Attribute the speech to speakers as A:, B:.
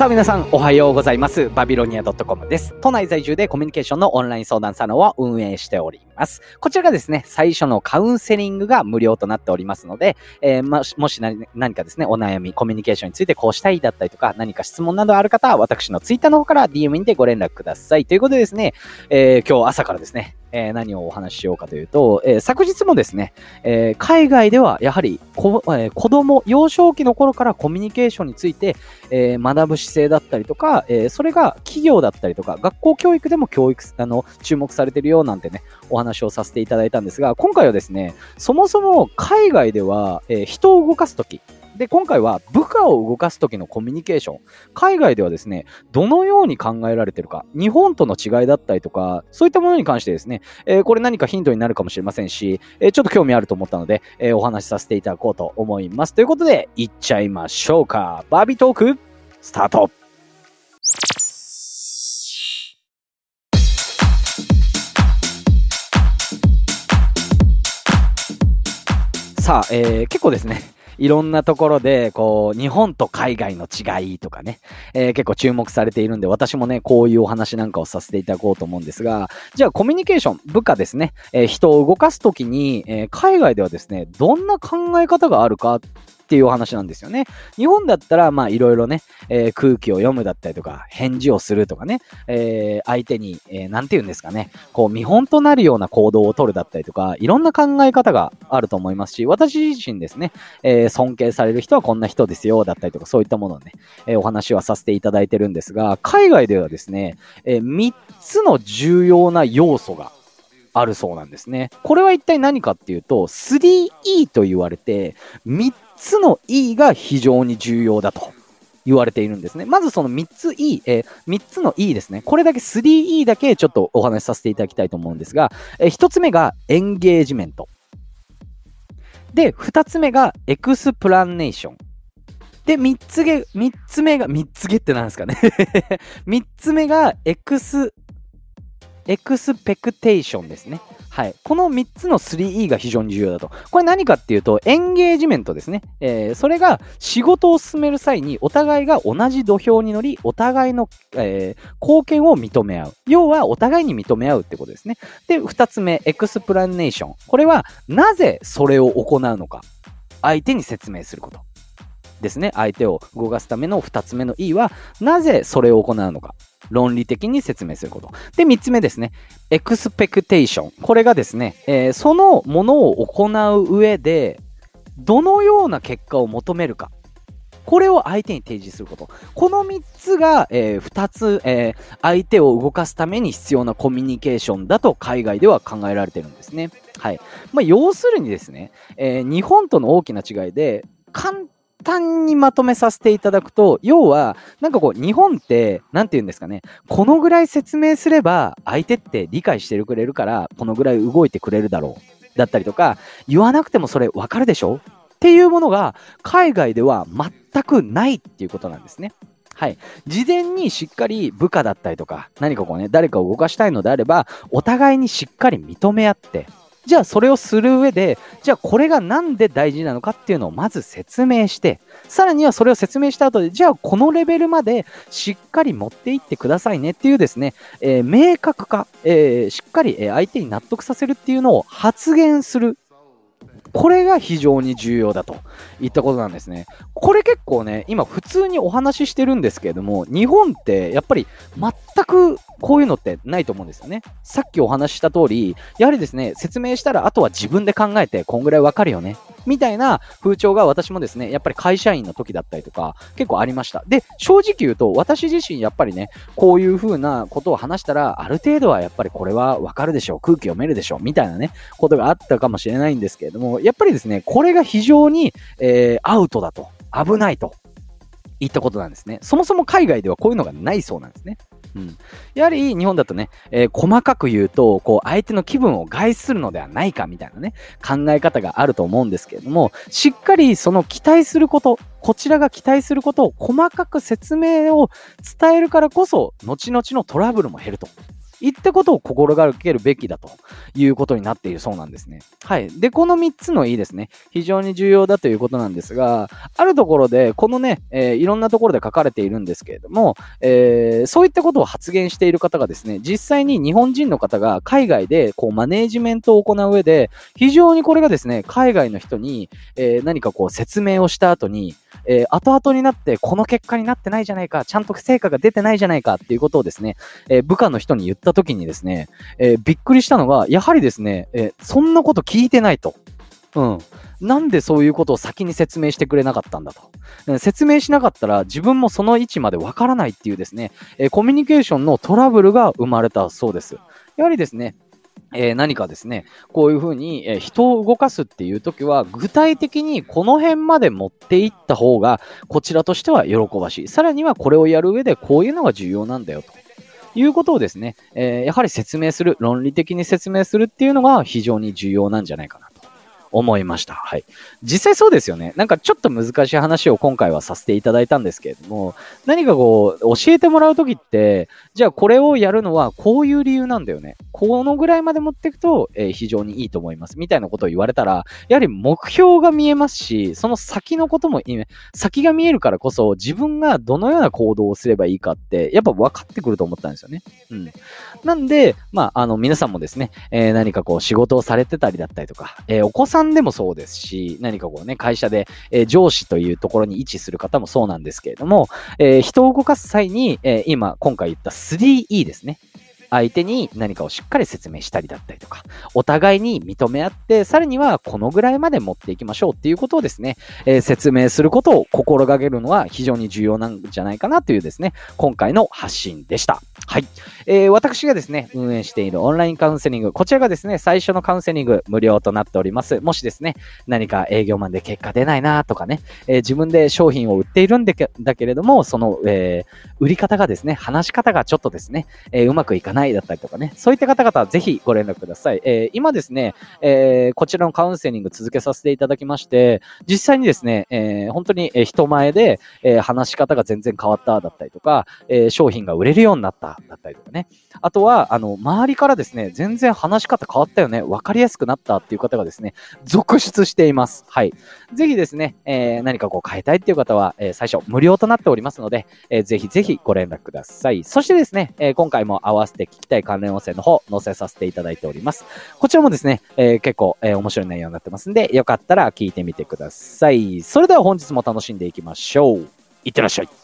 A: さあ皆さんおはようございます。バビロニア .com です。都内在住でコミュニケーションのオンライン相談サロンを運営しております。こちらがですね、最初のカウンセリングが無料となっておりますので、えー、もしもし何かですね、お悩み、コミュニケーションについてこうしたいだったりとか、何か質問などある方は私のツイッターの方から DM にてご連絡ください。ということでですね、えー、今日朝からですね、えー、何をお話ししようかというと、えー、昨日もですね、えー、海外ではやはりこ、えー、子供、幼少期の頃からコミュニケーションについて、え、学ぶ姿勢だったりとか、え、それが企業だったりとか、学校教育でも教育、あの、注目されてるよなんてね、お話をさせていただいたんですが、今回はですね、そもそも海外では、え、人を動かすとき、で、今回は部下を動かす時のコミュニケーション。海外ではですね、どのように考えられてるか、日本との違いだったりとか、そういったものに関してですね、えー、これ何かヒントになるかもしれませんし、えー、ちょっと興味あると思ったので、えー、お話しさせていただこうと思います。ということで、いっちゃいましょうか。バービートーク、スタートさあ、えー、結構ですね、いろんなところで、こう、日本と海外の違いとかね、えー、結構注目されているんで、私もね、こういうお話なんかをさせていただこうと思うんですが、じゃあコミュニケーション、部下ですね、えー、人を動かすときに、えー、海外ではですね、どんな考え方があるかっていうお話なんですよね。日本だったら、まあいろいろね、えー、空気を読むだったりとか、返事をするとかね、えー、相手に、えー、なんて言うんですかね、こう見本となるような行動をとるだったりとか、いろんな考え方があると思いますし、私自身ですね、えー、尊敬される人はこんな人ですよ、だったりとか、そういったものをね、えー、お話はさせていただいてるんですが、海外ではですね、えー、3つの重要な要素があるそうなんですね。これは一体何かっていうと、3E と言われて、3つの E が非常に重要だと言われているんですね。まずその3つ E、えー、3つの E ですね。これだけ 3E だけちょっとお話しさせていただきたいと思うんですが、えー、1つ目が engagement。で、2つ目が explanation。で、3つ目、3つ目が、3つ目って何ですかね 3つ目がエクス、 expectation ですね。はい。この3つの 3E が非常に重要だと。これ何かっていうと、エンゲージメントですね。えー、それが仕事を進める際にお互いが同じ土俵に乗り、お互いの、えー、貢献を認め合う。要は、お互いに認め合うってことですね。で、2つ目、エクスプラネーション。これは、なぜそれを行うのか。相手に説明すること。ですね。相手を動かすための2つ目の E は、なぜそれを行うのか。論理的に説明すること。で、3つ目ですね。エクスペクテーション。これがですね、えー、そのものを行う上で、どのような結果を求めるか。これを相手に提示すること。この3つが、えー、2つ、えー、相手を動かすために必要なコミュニケーションだと海外では考えられてるんですね。はい。まあ、要するにですね、えー、日本との大きな違いで、簡単にまとめさせていただくと、要は、なんかこう、日本って、なんて言うんですかね、このぐらい説明すれば、相手って理解してくれるから、このぐらい動いてくれるだろう。だったりとか、言わなくてもそれわかるでしょ？っていうものが、海外では全くないっていうことなんですね。はい。事前にしっかり部下だったりとか、何かこうね、誰かを動かしたいのであれば、お互いにしっかり認め合って、じゃあそれをする上で、じゃあこれが何で大事なのかっていうのをまず説明して、さらにはそれを説明した後で、じゃあこのレベルまでしっかり持っていってくださいねっていうですね、えー、明確化、えー、しっかり相手に納得させるっていうのを発言するこれが非常に重要だといったことなんですね。これ結構ね、今普通にお話ししてるんですけれども、日本ってやっぱり全くこういうのってないと思うんですよね。さっきお話しした通り、やはりですね、説明したらあとは自分で考えてこんぐらいわかるよね。みたいな風潮が私もですね、やっぱり会社員の時だったりとか、結構ありました。で、正直言うと、私自身やっぱりね、こういう風なことを話したら、ある程度はやっぱりこれはわかるでしょう、空気読めるでしょう、みたいなね、ことがあったかもしれないんですけれども、やっぱりですね、これが非常に、えー、アウトだと、危ないと、いったことなんですね。そもそも海外ではこういうのがないそうなんですね。うん、やはり日本だとね、えー、細かく言うと、こう、相手の気分を害するのではないかみたいなね、考え方があると思うんですけれども、しっかりその期待すること、こちらが期待することを細かく説明を伝えるからこそ、後々のトラブルも減ると。いったことを心がけるべきだということになっているそうなんですね。はい。で、この3つのいいですね、非常に重要だということなんですが、あるところで、このね、えー、いろんなところで書かれているんですけれども、えー、そういったことを発言している方がですね、実際に日本人の方が海外でこうマネージメントを行う上で、非常にこれがですね、海外の人に、えー、何かこう説明をした後に、えー、後々になってこの結果になってないじゃないか、ちゃんと成果が出てないじゃないかっていうことをですね、えー、部下の人に言ったた時にですね、えー、びっくりしたのが、やはりですね、えそんなこと聞いてないと。うん。なんでそういうことを先に説明してくれなかったんだと。説明しなかったら自分もその位置までわからないっていうですね、えコミュニケーションのトラブルが生まれたそうです。やはりですね、えー、何かですね、こういうふうに、え、人を動かすっていう時は、具体的にこの辺まで持っていった方が、こちらとしては喜ばしい。さらにはこれをやる上でこういうのが重要なんだよと。いうことをですね、えー、やはり説明する、論理的に説明するっていうのが非常に重要なんじゃないかなと。思いました。はい。実際そうですよね。なんかちょっと難しい話を今回はさせていただいたんですけれども、何かこう、教えてもらうときって、じゃあこれをやるのはこういう理由なんだよね。このぐらいまで持っていくと、えー、非常にいいと思います。みたいなことを言われたら、やはり目標が見えますし、その先のことも、先が見えるからこそ、自分がどのような行動をすればいいかって、やっぱ分かってくると思ったんですよね。うん。なんで、まあ、あの、皆さんもですね、えー、何かこう、仕事をされてたりだったりとか、えー、お子さんでもそうですし、何かこうね、会社で、え、上司というところに位置する方もそうなんですけれども、え人を動かす際に、え今、今回言った 3E ですね。相手に何かをしっかり説明したりだったりとか、お互いに認め合って、さらにはこのぐらいまで持っていきましょうっていうことをですね、えー、説明することを心がけるのは非常に重要なんじゃないかなというですね、今回の発信でした。はい。えー、私がですね、運営しているオンラインカウンセリング、こちらがですね、最初のカウンセリング無料となっております。もしですね、何か営業マンで結果出ないなとかね、えー、自分で商品を売っているんだけれども、その、えー、売り方がですね、話し方がちょっとですね、えうまくいかないだったりとかね、そういった方々はぜひご連絡ください。え今ですね、えこちらのカウンセリング続けさせていただきまして、実際にですね、え本当に人前で、え話し方が全然変わっただったりとか、え商品が売れるようになっただったりとかねね。あとは、あの、周りからですね、全然話し方変わったよね、わかりやすくなったっていう方がですね、続出しています。はい。ぜひですね、えー、何かこう変えたいっていう方は、えー、最初無料となっておりますので、えー、ぜひぜひご連絡ください。そしてですね、えー、今回も合わせて聞きたい関連音声の方、載せさせていただいております。こちらもですね、えー、結構、えー、面白い内容になってますんで、よかったら聞いてみてください。それでは本日も楽しんでいきましょう。いってらっしゃい。